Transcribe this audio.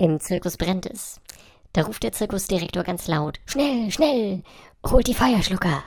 Im Zirkus brennt es. Da ruft der Zirkusdirektor ganz laut: Schnell, schnell! Holt die Feuerschlucker!